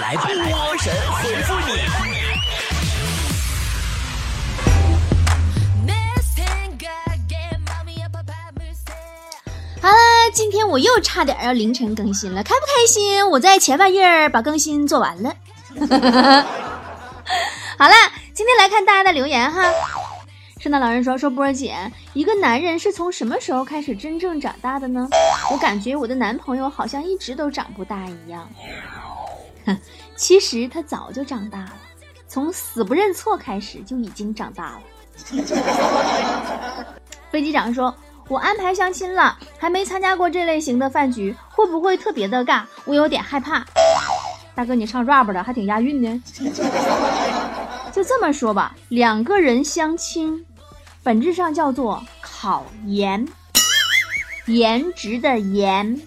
来波神回复你。好了，今天我又差点要凌晨更新了，开不开心？我在前半夜把更新做完了。好了，今天来看大家的留言哈。圣诞老人说：“说波儿姐，一个男人是从什么时候开始真正长大的呢？我感觉我的男朋友好像一直都长不大一样。其实他早就长大了，从死不认错开始就已经长大了。”飞机长说：“我安排相亲了，还没参加过这类型的饭局，会不会特别的尬？我有点害怕。”大哥，你唱 rap 的还挺押韵呢。就这么说吧，两个人相亲。本质上叫做考颜，颜值的颜。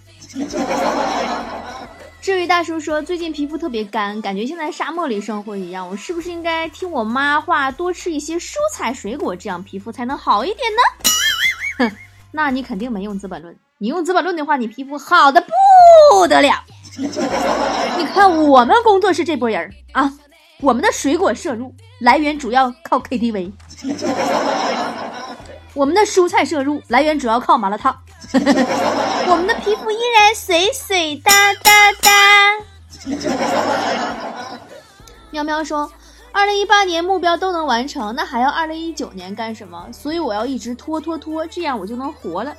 这位大叔说，最近皮肤特别干，感觉像在沙漠里生活一样。我是不是应该听我妈话，多吃一些蔬菜水果，这样皮肤才能好一点呢？哼，那你肯定没用《资本论》。你用《资本论》的话，你皮肤好的不得了。你看我们工作室这波人啊。我们的水果摄入来源主要靠 KTV，我们的蔬菜摄入来源主要靠麻辣烫，我们的皮肤依然水水哒哒哒。喵喵说，二零一八年目标都能完成，那还要二零一九年干什么？所以我要一直拖拖拖，这样我就能活了。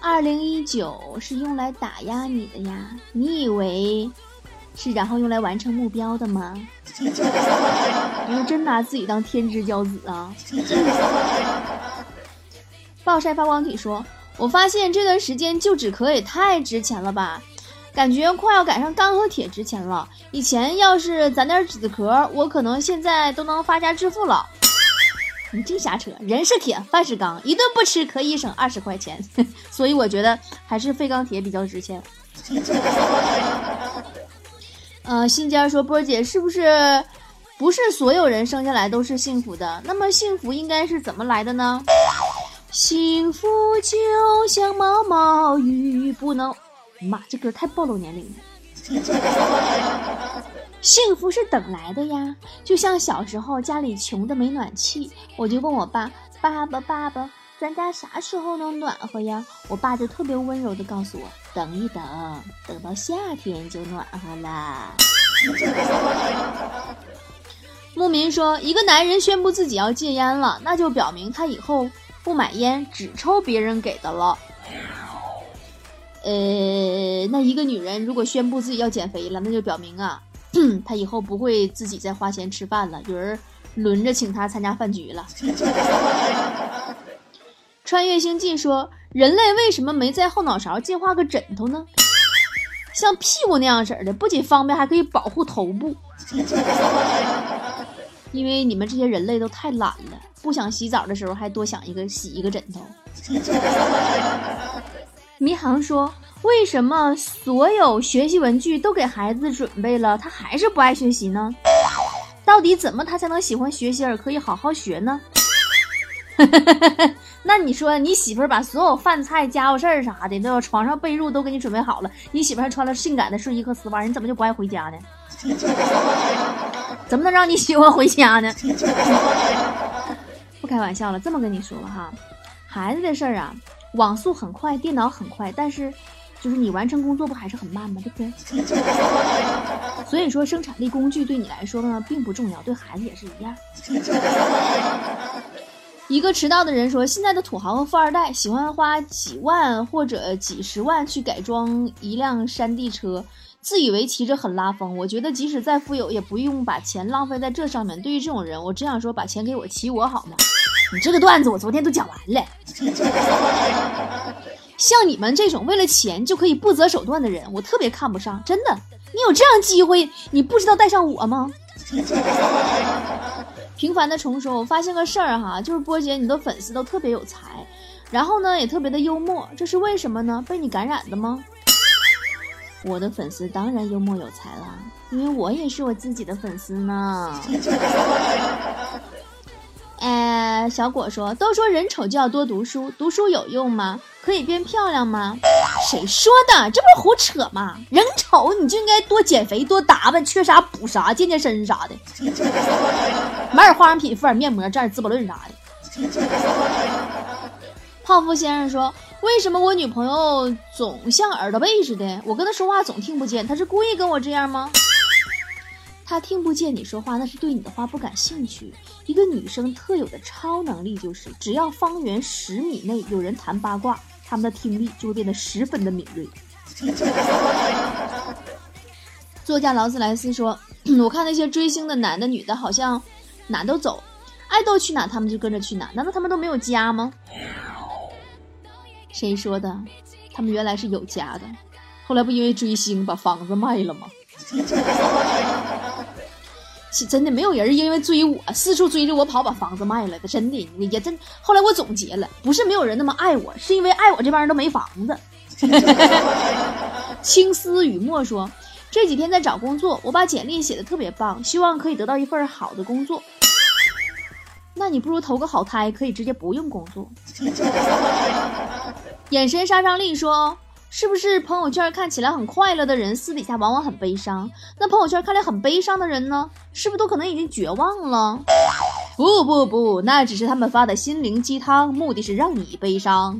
二零一九是用来打压你的呀，你以为？是然后用来完成目标的吗？你要真拿自己当天之骄子啊！暴晒发光体说：“我发现这段时间旧纸壳也太值钱了吧，感觉快要赶上钢和铁值钱了。以前要是攒点纸壳，我可能现在都能发家致富了。你净瞎扯，人是铁，饭是钢，一顿不吃可以省二十块钱，所以我觉得还是废钢铁比较值钱。”呃，新家说波姐是不是不是所有人生下来都是幸福的？那么幸福应该是怎么来的呢？幸福就像毛毛雨，不能，妈，这歌太暴露年龄了。幸福是等来的呀，就像小时候家里穷的没暖气，我就问我爸，爸爸爸爸。咱家啥时候能暖和呀？我爸就特别温柔的告诉我，等一等，等到夏天就暖和啦。牧民说，一个男人宣布自己要戒烟了，那就表明他以后不买烟，只抽别人给的了。呃，那一个女人如果宣布自己要减肥了，那就表明啊，她以后不会自己再花钱吃饭了，有人轮着请她参加饭局了。穿越星际说：“人类为什么没在后脑勺进化个枕头呢？像屁股那样式的，不仅方便，还可以保护头部。因为你们这些人类都太懒了，不想洗澡的时候还多想一个洗一个枕头。”迷航说：“为什么所有学习文具都给孩子准备了，他还是不爱学习呢？到底怎么他才能喜欢学习而可以好好学呢？” 那你说，你媳妇儿把所有饭菜、家务事儿啥的，都有床上被褥都给你准备好了，你媳妇儿还穿了性感的睡衣和丝袜，你怎么就不爱回家呢？怎么能让你喜欢回家呢？不开玩笑了，这么跟你说吧哈，孩子的事儿啊，网速很快，电脑很快，但是就是你完成工作不还是很慢吗？对不对？所以说，生产力工具对你来说呢，并不重要，对孩子也是一样。一个迟到的人说：“现在的土豪和富二代喜欢花几万或者几十万去改装一辆山地车，自以为骑着很拉风。我觉得即使再富有，也不用把钱浪费在这上面。对于这种人，我只想说，把钱给我骑我好吗？你这个段子我昨天都讲完了。像你们这种为了钱就可以不择手段的人，我特别看不上。真的，你有这样机会，你不知道带上我吗？” 平凡的虫说：“我发现个事儿哈，就是波姐，你的粉丝都特别有才，然后呢也特别的幽默，这是为什么呢？被你感染的吗？”我的粉丝当然幽默有才了，因为我也是我自己的粉丝呢。哎，小果说：“都说人丑就要多读书，读书有用吗？可以变漂亮吗？谁说的？这不是胡扯吗？人丑你就应该多减肥，多打扮，缺啥补啥，健健身啥的，买点化妆品，敷点面膜，蘸点滋补论啥的。”泡芙先生说：“为什么我女朋友总像耳朵背似的？我跟她说话总听不见，她是故意跟我这样吗？”她听不见你说话，那是对你的话不感兴趣。一个女生特有的超能力就是，只要方圆十米内有人谈八卦，她们的听力就会变得十分的敏锐。作家劳斯莱斯说：“我看那些追星的男的、女的，好像哪都走，爱豆去哪他们就跟着去哪，难道他们都没有家吗？”谁说的？他们原来是有家的，后来不因为追星把房子卖了吗？是真的没有人因为追我四处追着我跑把房子卖了的，真的也真。后来我总结了，不是没有人那么爱我，是因为爱我这帮人都没房子。青丝雨墨说，这几天在找工作，我把简历写的特别棒，希望可以得到一份好的工作。那你不如投个好胎，可以直接不用工作。眼神杀伤力说。是不是朋友圈看起来很快乐的人，私底下往往很悲伤？那朋友圈看来很悲伤的人呢？是不是都可能已经绝望了？不不不，那只是他们发的心灵鸡汤，目的是让你悲伤。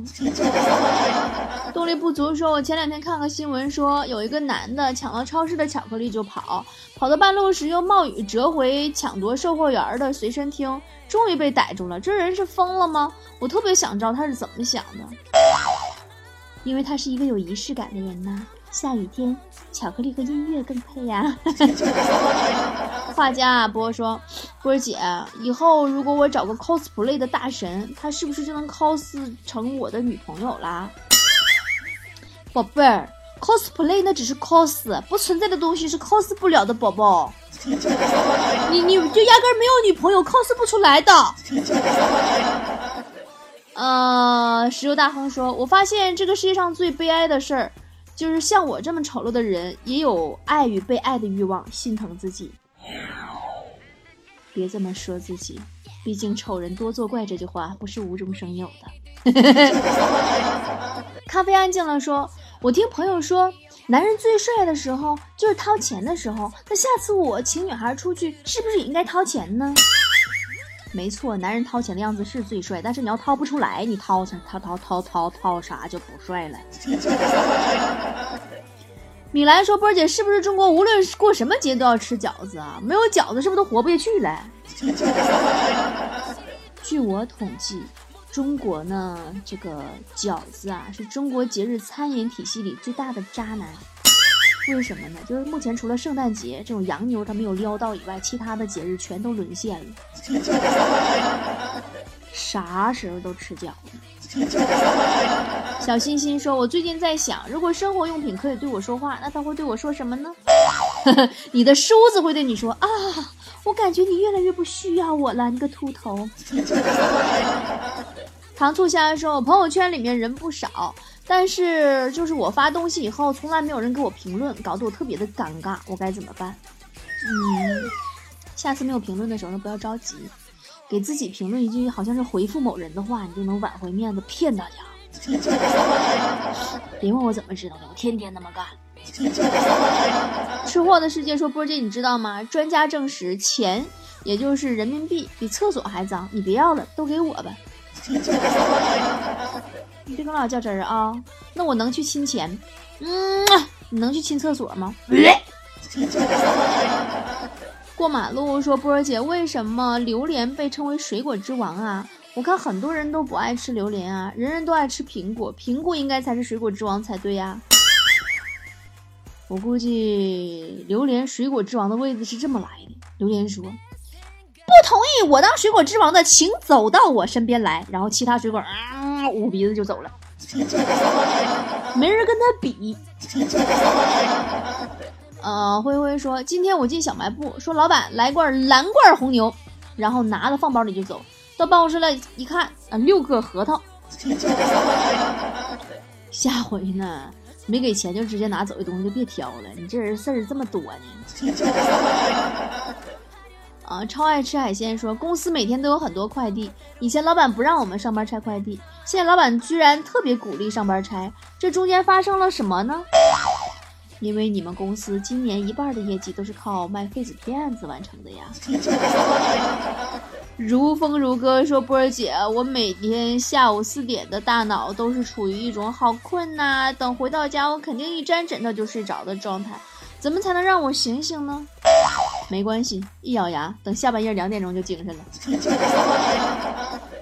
动力不足说，我前两天看个新闻，说有一个男的抢了超市的巧克力就跑，跑到半路时又冒雨折回抢夺售货员的随身听，终于被逮住了。这人是疯了吗？我特别想知道他是怎么想的。因为他是一个有仪式感的人呐，下雨天，巧克力和音乐更配呀。画家啊波说：“波姐，以后如果我找个 cosplay 的大神，他是不是就能 cos 成我的女朋友啦？”宝贝儿，cosplay 那只是 cos，不存在的东西是 cos 不了的，宝宝。你你就压根没有女朋友，cos 不出来的。呃，石油大亨说：“我发现这个世界上最悲哀的事儿，就是像我这么丑陋的人，也有爱与被爱的欲望，心疼自己。别这么说自己，毕竟丑人多作怪这句话不是无中生有的。”咖啡安静了，说：“我听朋友说，男人最帅的时候就是掏钱的时候。那下次我请女孩出去，是不是也应该掏钱呢？”没错，男人掏钱的样子是最帅，但是你要掏不出来，你掏啥？掏掏掏掏掏啥就不帅了。米兰说：“波儿姐，是不是中国无论过什么节都要吃饺子啊？没有饺子是不是都活不下去了？” 据我统计，中国呢这个饺子啊，是中国节日餐饮体系里最大的渣男。为什么呢？就是目前除了圣诞节这种洋妞他没有撩到以外，其他的节日全都沦陷了。啥时候都吃饺子。小欣欣说：“我最近在想，如果生活用品可以对我说话，那他会对我说什么呢？” 你的梳子会对你说：“啊，我感觉你越来越不需要我了，你个秃头。”糖醋虾说：“我朋友圈里面人不少。”但是，就是我发东西以后，从来没有人给我评论，搞得我特别的尴尬，我该怎么办？嗯，下次没有评论的时候呢，不要着急，给自己评论一句好像是回复某人的话，你就能挽回面子，骗大家。别问我怎么知道的，我天天那么干。吃货的世界说波姐，你知道吗？专家证实，钱也就是人民币比厕所还脏，你别要了，都给我吧。你别跟我俩较真儿啊！那我能去亲钱？嗯，你能去亲厕所吗？过马路说波儿姐，为什么榴莲被称为水果之王啊？我看很多人都不爱吃榴莲啊，人人都爱吃苹果，苹果应该才是水果之王才对呀。我估计榴莲水果之王的位置是这么来的。榴莲说。不同意我当水果之王的，请走到我身边来。然后其他水果啊捂鼻子就走了，没人跟他比。呃，灰灰说，今天我进小卖部，说老板来罐蓝罐红牛，然后拿了放包里就走。到办公室来一看啊，六个核桃。下回呢，没给钱就直接拿走的东西就别挑了。你这人事儿这么多呢。啊，超爱吃海鲜说，公司每天都有很多快递，以前老板不让我们上班拆快递，现在老板居然特别鼓励上班拆，这中间发生了什么呢？因为你们公司今年一半的业绩都是靠卖废纸片子完成的呀。如风如歌说，波儿姐，我每天下午四点的大脑都是处于一种好困呐，等回到家我肯定一沾枕头就睡着的状态，怎么才能让我醒醒呢？没关系，一咬牙，等下半夜两点钟就精神了。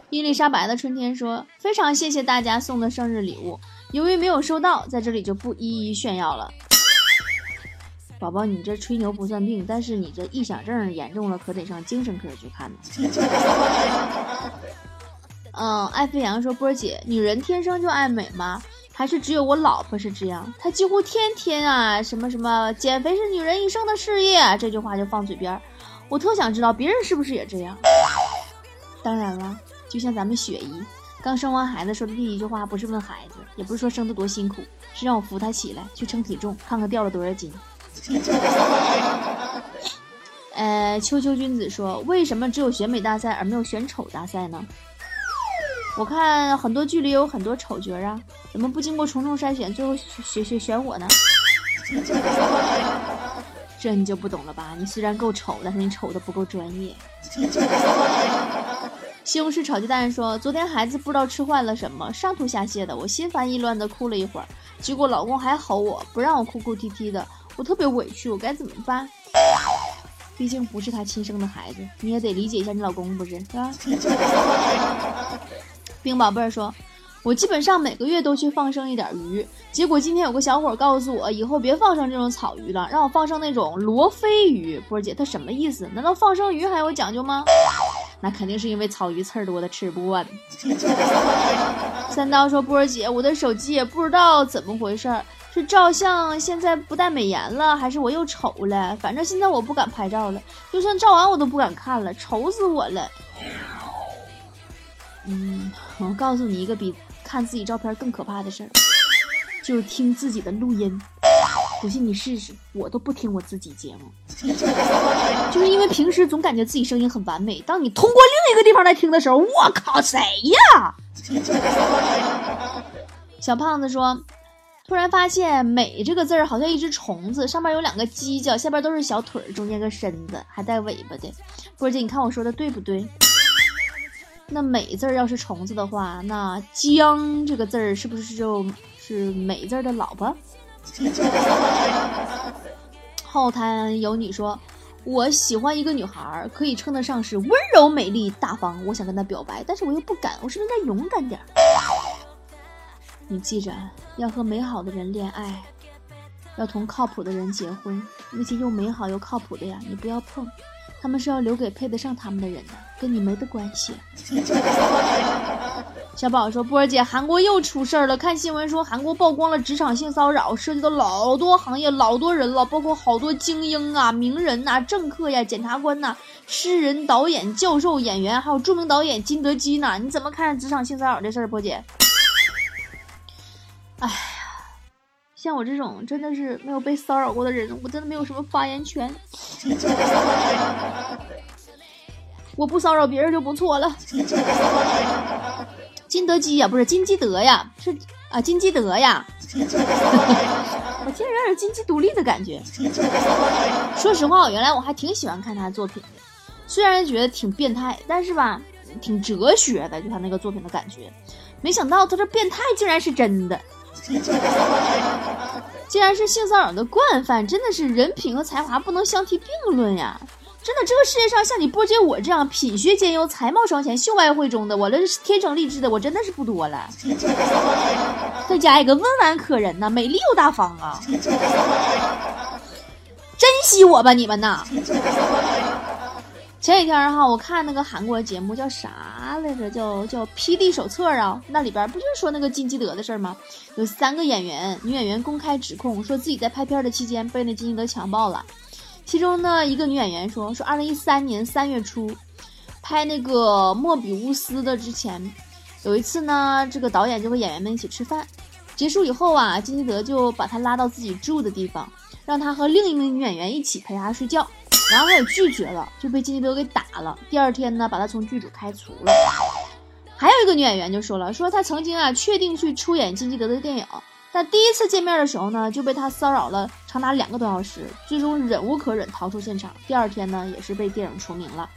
伊丽莎白的春天说：“非常谢谢大家送的生日礼物，由于没有收到，在这里就不一一炫耀了。”宝宝，你这吹牛不算病，但是你这臆想症严重了，可得上精神科去看呢。嗯，爱飞扬说：“波儿姐，女人天生就爱美吗？还是只有我老婆是这样？她几乎天天啊，什么什么减肥是女人一生的事业，这句话就放嘴边。我特想知道别人是不是也这样。当然了，就像咱们雪姨刚生完孩子说的第一句话，不是问孩子，也不是说生的多辛苦，是让我扶她起来去称体重，看看掉了多少斤。”呃，秋秋君子说：“为什么只有选美大赛而没有选丑大赛呢？”我看很多剧里有很多丑角啊，怎么不经过重重筛选，最后选选选我呢？这你就不懂了吧？你虽然够丑，但是你丑的不够专业。西红柿炒鸡蛋说：“昨天孩子不知道吃坏了什么，上吐下泻的，我心烦意乱的哭了一会儿，结果老公还吼我，不让我哭哭啼啼的。”我特别委屈，我该怎么办？毕竟不是他亲生的孩子，你也得理解一下你老公，不是是吧？冰宝贝儿说：“我基本上每个月都去放生一点鱼，结果今天有个小伙告诉我，以后别放生这种草鱼了，让我放生那种罗非鱼。波儿姐，他什么意思？难道放生鱼还有讲究吗？那肯定是因为草鱼刺儿多，的吃不惯。三刀说：波儿姐，我的手机也不知道怎么回事儿。”是照相现在不带美颜了，还是我又丑了？反正现在我不敢拍照了，就算照完我都不敢看了，丑死我了。嗯，我告诉你一个比看自己照片更可怕的事儿，就是听自己的录音。不信你试试，我都不听我自己节目，就是因为平时总感觉自己声音很完美，当你通过另一个地方来听的时候，我靠，谁呀？小胖子说。突然发现“美”这个字儿好像一只虫子，上面有两个犄角，下边都是小腿儿，中间个身子，还带尾巴的。波姐，你看我说的对不对？那“美”字儿要是虫子的话，那“江”这个字儿是不是就是“美”字儿的老婆？后台有你说，我喜欢一个女孩，可以称得上是温柔、美丽、大方，我想跟她表白，但是我又不敢，我是不是应该勇敢点？你记着，要和美好的人恋爱，要同靠谱的人结婚。那些又美好又靠谱的呀，你不要碰，他们是要留给配得上他们的人的，跟你没得关系。小宝说：“波儿姐，韩国又出事儿了。看新闻说，韩国曝光了职场性骚扰，涉及到老多行业、老多人了，包括好多精英啊、名人呐、政客呀、检察官呐、诗人、导演、教授、演员，还有著名导演金德基呢。你怎么看职场性骚扰这事儿，波姐？” 哎，像我这种真的是没有被骚扰过的人，我真的没有什么发言权。我不骚扰别人就不错了。金德基呀，不是金基德呀，是啊，金基德呀。我竟然有金鸡独立的感觉。说实话，我原来我还挺喜欢看他的作品的，虽然觉得挺变态，但是吧，挺哲学的，就他那个作品的感觉。没想到他这变态竟然是真的。既然是性骚扰的惯犯，真的是人品和才华不能相提并论呀！真的，这个世界上像你波姐我这样品学兼优、才貌双全、秀外慧中的，我这天生丽质的，我真的是不多了。再加一个温婉可人呐，美丽又大方啊！珍惜我吧，你们呐！前几天哈，我看那个韩国节目叫啥来着？叫叫《P D 手册》啊，那里边不就说那个金基德的事儿吗？有三个演员，女演员公开指控说自己在拍片的期间被那金基德强暴了。其中呢，一个女演员说，说二零一三年三月初拍那个莫比乌斯的之前，有一次呢，这个导演就和演员们一起吃饭，结束以后啊，金基德就把他拉到自己住的地方，让他和另一名女演员一起陪他睡觉。然后他也拒绝了，就被金基德给打了。第二天呢，把他从剧组开除了。还有一个女演员就说了，说她曾经啊确定去出演金基德的电影，但第一次见面的时候呢，就被他骚扰了长达两个多小时，最终忍无可忍逃出现场。第二天呢，也是被电影除名了。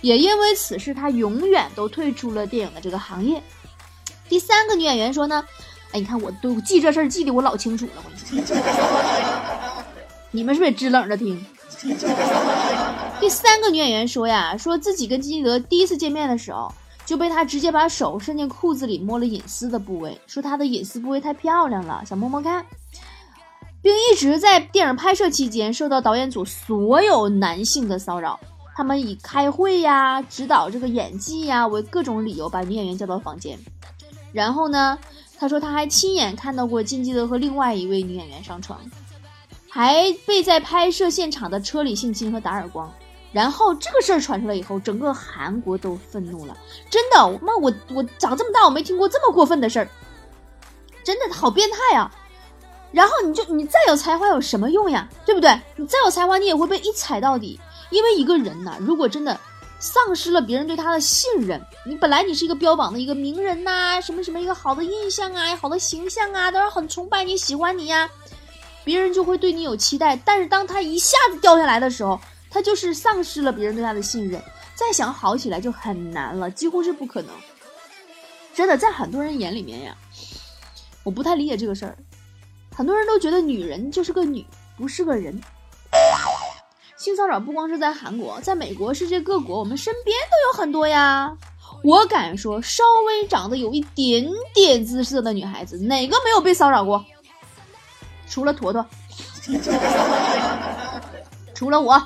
也因为此事，她永远都退出了电影的这个行业。第三个女演员说呢，哎，你看我都记这事儿记得我老清楚了，我跟你 们是不是也支棱着听？第三个女演员说呀，说自己跟金基德第一次见面的时候，就被他直接把手伸进裤子里摸了隐私的部位，说他的隐私部位太漂亮了，想摸摸看，并一直在电影拍摄期间受到导演组所有男性的骚扰。他们以开会呀、指导这个演技呀为各种理由，把女演员叫到房间。然后呢，他说他还亲眼看到过金基德和另外一位女演员上床，还被在拍摄现场的车里性侵和打耳光。然后这个事儿传出来以后，整个韩国都愤怒了。真的，妈，我我长这么大我没听过这么过分的事儿，真的好变态啊！然后你就你再有才华有什么用呀？对不对？你再有才华，你也会被一踩到底。因为一个人呐，如果真的丧失了别人对他的信任，你本来你是一个标榜的一个名人呐，什么什么一个好的印象啊，好的形象啊，都是很崇拜你喜欢你呀，别人就会对你有期待。但是当他一下子掉下来的时候，他就是丧失了别人对他的信任，再想好起来就很难了，几乎是不可能。真的，在很多人眼里面呀，我不太理解这个事儿，很多人都觉得女人就是个女，不是个人。性骚扰不光是在韩国，在美国、世界各国，我们身边都有很多呀。我敢说，稍微长得有一点点姿色的女孩子，哪个没有被骚扰过？除了坨坨，除了我。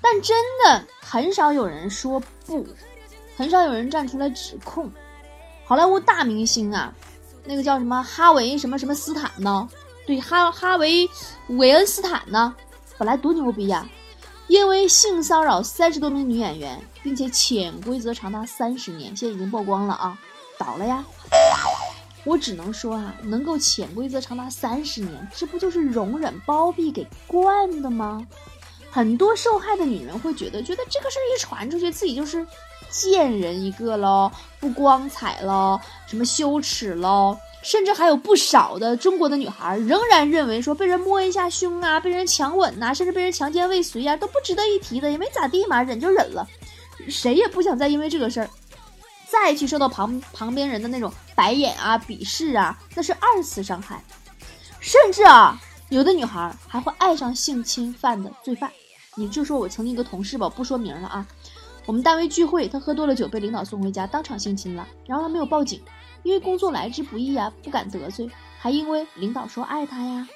但真的很少有人说不，很少有人站出来指控。好莱坞大明星啊，那个叫什么哈维什么什么斯坦呢？对哈哈维韦恩斯坦呢，本来多牛逼呀，因为性骚扰三十多名女演员，并且潜规则长达三十年，现在已经曝光了啊，倒了呀。我只能说啊，能够潜规则长达三十年，这不就是容忍包庇给惯的吗？很多受害的女人会觉得，觉得这个事儿一传出去，自己就是贱人一个喽，不光彩喽，什么羞耻喽。甚至还有不少的中国的女孩仍然认为说被人摸一下胸啊，被人强吻呐，甚至被人强奸未遂呀，都不值得一提的，也没咋地嘛，忍就忍了。谁也不想再因为这个事儿再去受到旁旁边人的那种白眼啊、鄙视啊，那是二次伤害。甚至啊，有的女孩还会爱上性侵犯的罪犯。你就说我曾经一个同事吧，不说名了啊。我们单位聚会，他喝多了酒被领导送回家，当场性侵了，然后他没有报警。因为工作来之不易啊，不敢得罪，还因为领导说爱他呀，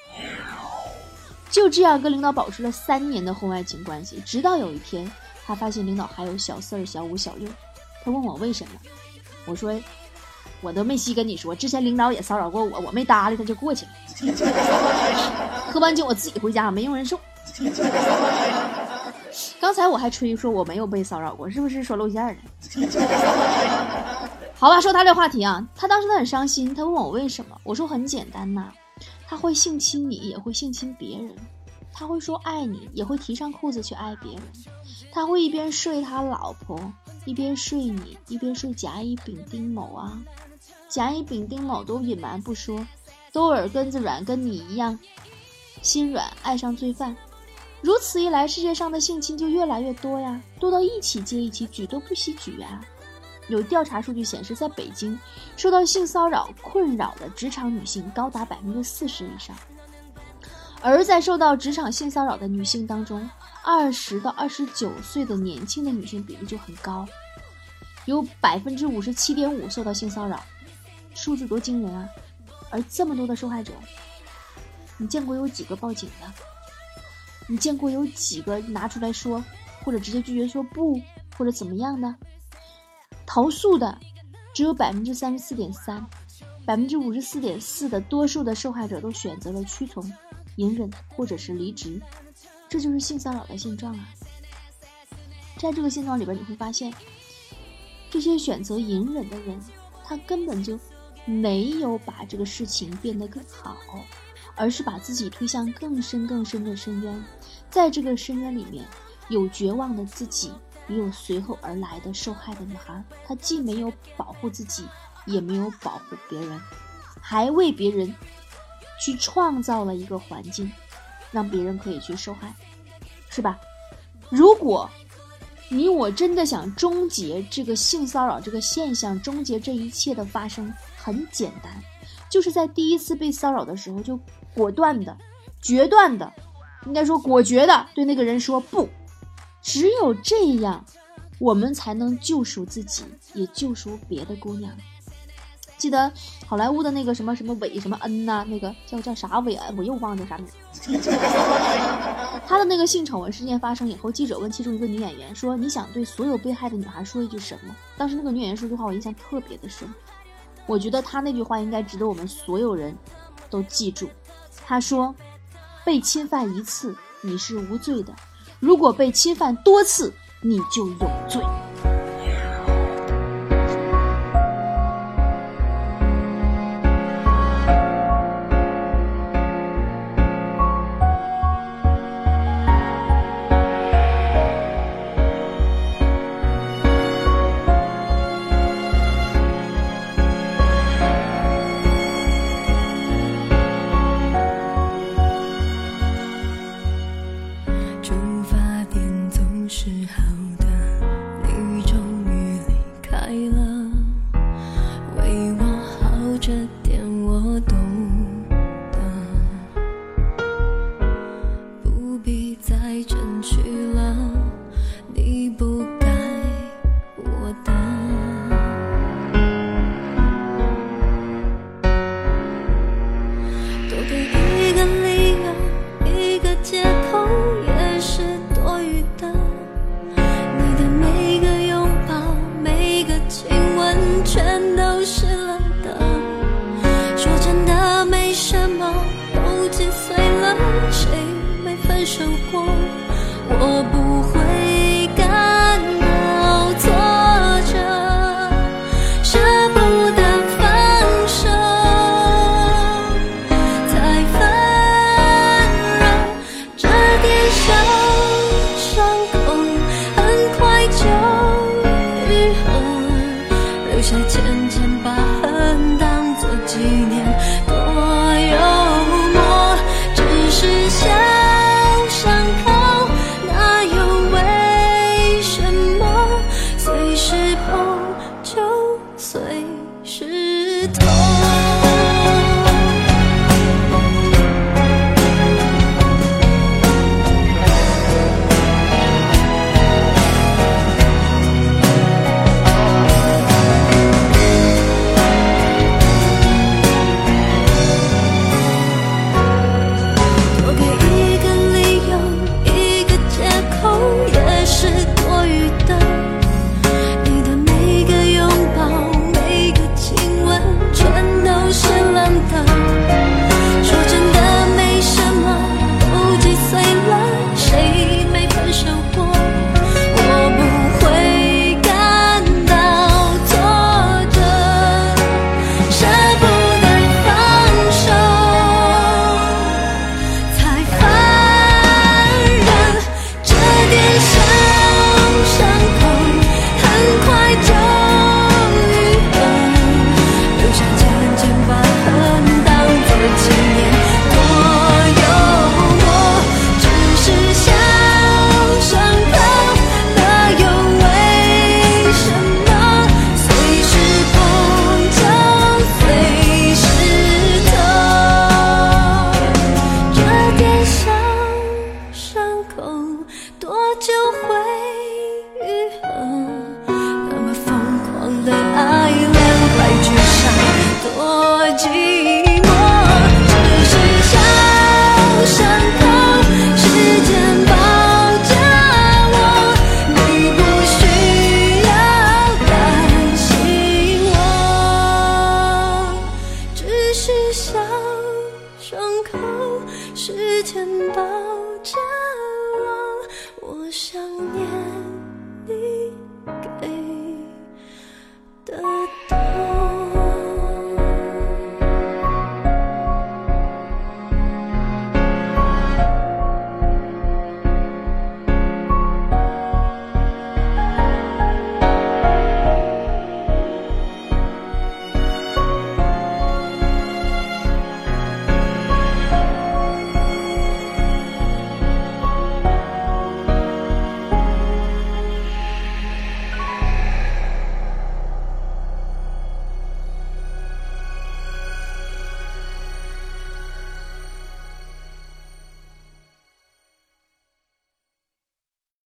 就这样跟领导保持了三年的婚外情关系。直到有一天，他发现领导还有小四儿、小五、小六，他问我为什么，我说我都没细跟你说，之前领导也骚扰过我，我没搭理他就过去了。喝完酒我自己回家，没用人送。刚才我还吹说我没有被骚扰过，是不是说露馅了？好吧，说他这话题啊，他当时他很伤心，他问我为什么，我说很简单呐，他会性侵你，也会性侵别人，他会说爱你，也会提上裤子去爱别人，他会一边睡他老婆，一边睡你，一边睡甲乙丙丁某啊，甲乙丙丁某都隐瞒不说，都耳根子软，跟你一样心软，爱上罪犯，如此一来，世界上的性侵就越来越多呀，多到一起接一起，举都不惜举呀。有调查数据显示，在北京，受到性骚扰困扰的职场女性高达百分之四十以上。而在受到职场性骚扰的女性当中，二十到二十九岁的年轻的女性比例就很高，有百分之五十七点五受到性骚扰，数字多惊人啊！而这么多的受害者，你见过有几个报警的？你见过有几个拿出来说，或者直接拒绝说不，或者怎么样的？投诉的只有百分之三十四点三，百分之五十四点四的多数的受害者都选择了屈从、隐忍或者是离职，这就是性骚扰的现状啊。在这个现状里边，你会发现，这些选择隐忍的人，他根本就没有把这个事情变得更好，而是把自己推向更深更深的深渊。在这个深渊里面，有绝望的自己，也有随后而来的受害的女孩。她既没有保护自己，也没有保护别人，还为别人去创造了一个环境，让别人可以去受害，是吧？如果你我真的想终结这个性骚扰这个现象，终结这一切的发生，很简单，就是在第一次被骚扰的时候，就果断的、决断的，应该说果决的对那个人说不。只有这样，我们才能救赎自己，也救赎别的姑娘。记得好莱坞的那个什么什么韦什么恩呐，那个叫叫啥韦恩，我又忘了叫啥名。他的那个性丑闻事件发生以后，记者问其中一个女演员说：“你想对所有被害的女孩说一句什么？”当时那个女演员说句话，我印象特别的深。我觉得她那句话应该值得我们所有人都记住。她说：“被侵犯一次你是无罪的，如果被侵犯多次，你就有罪。”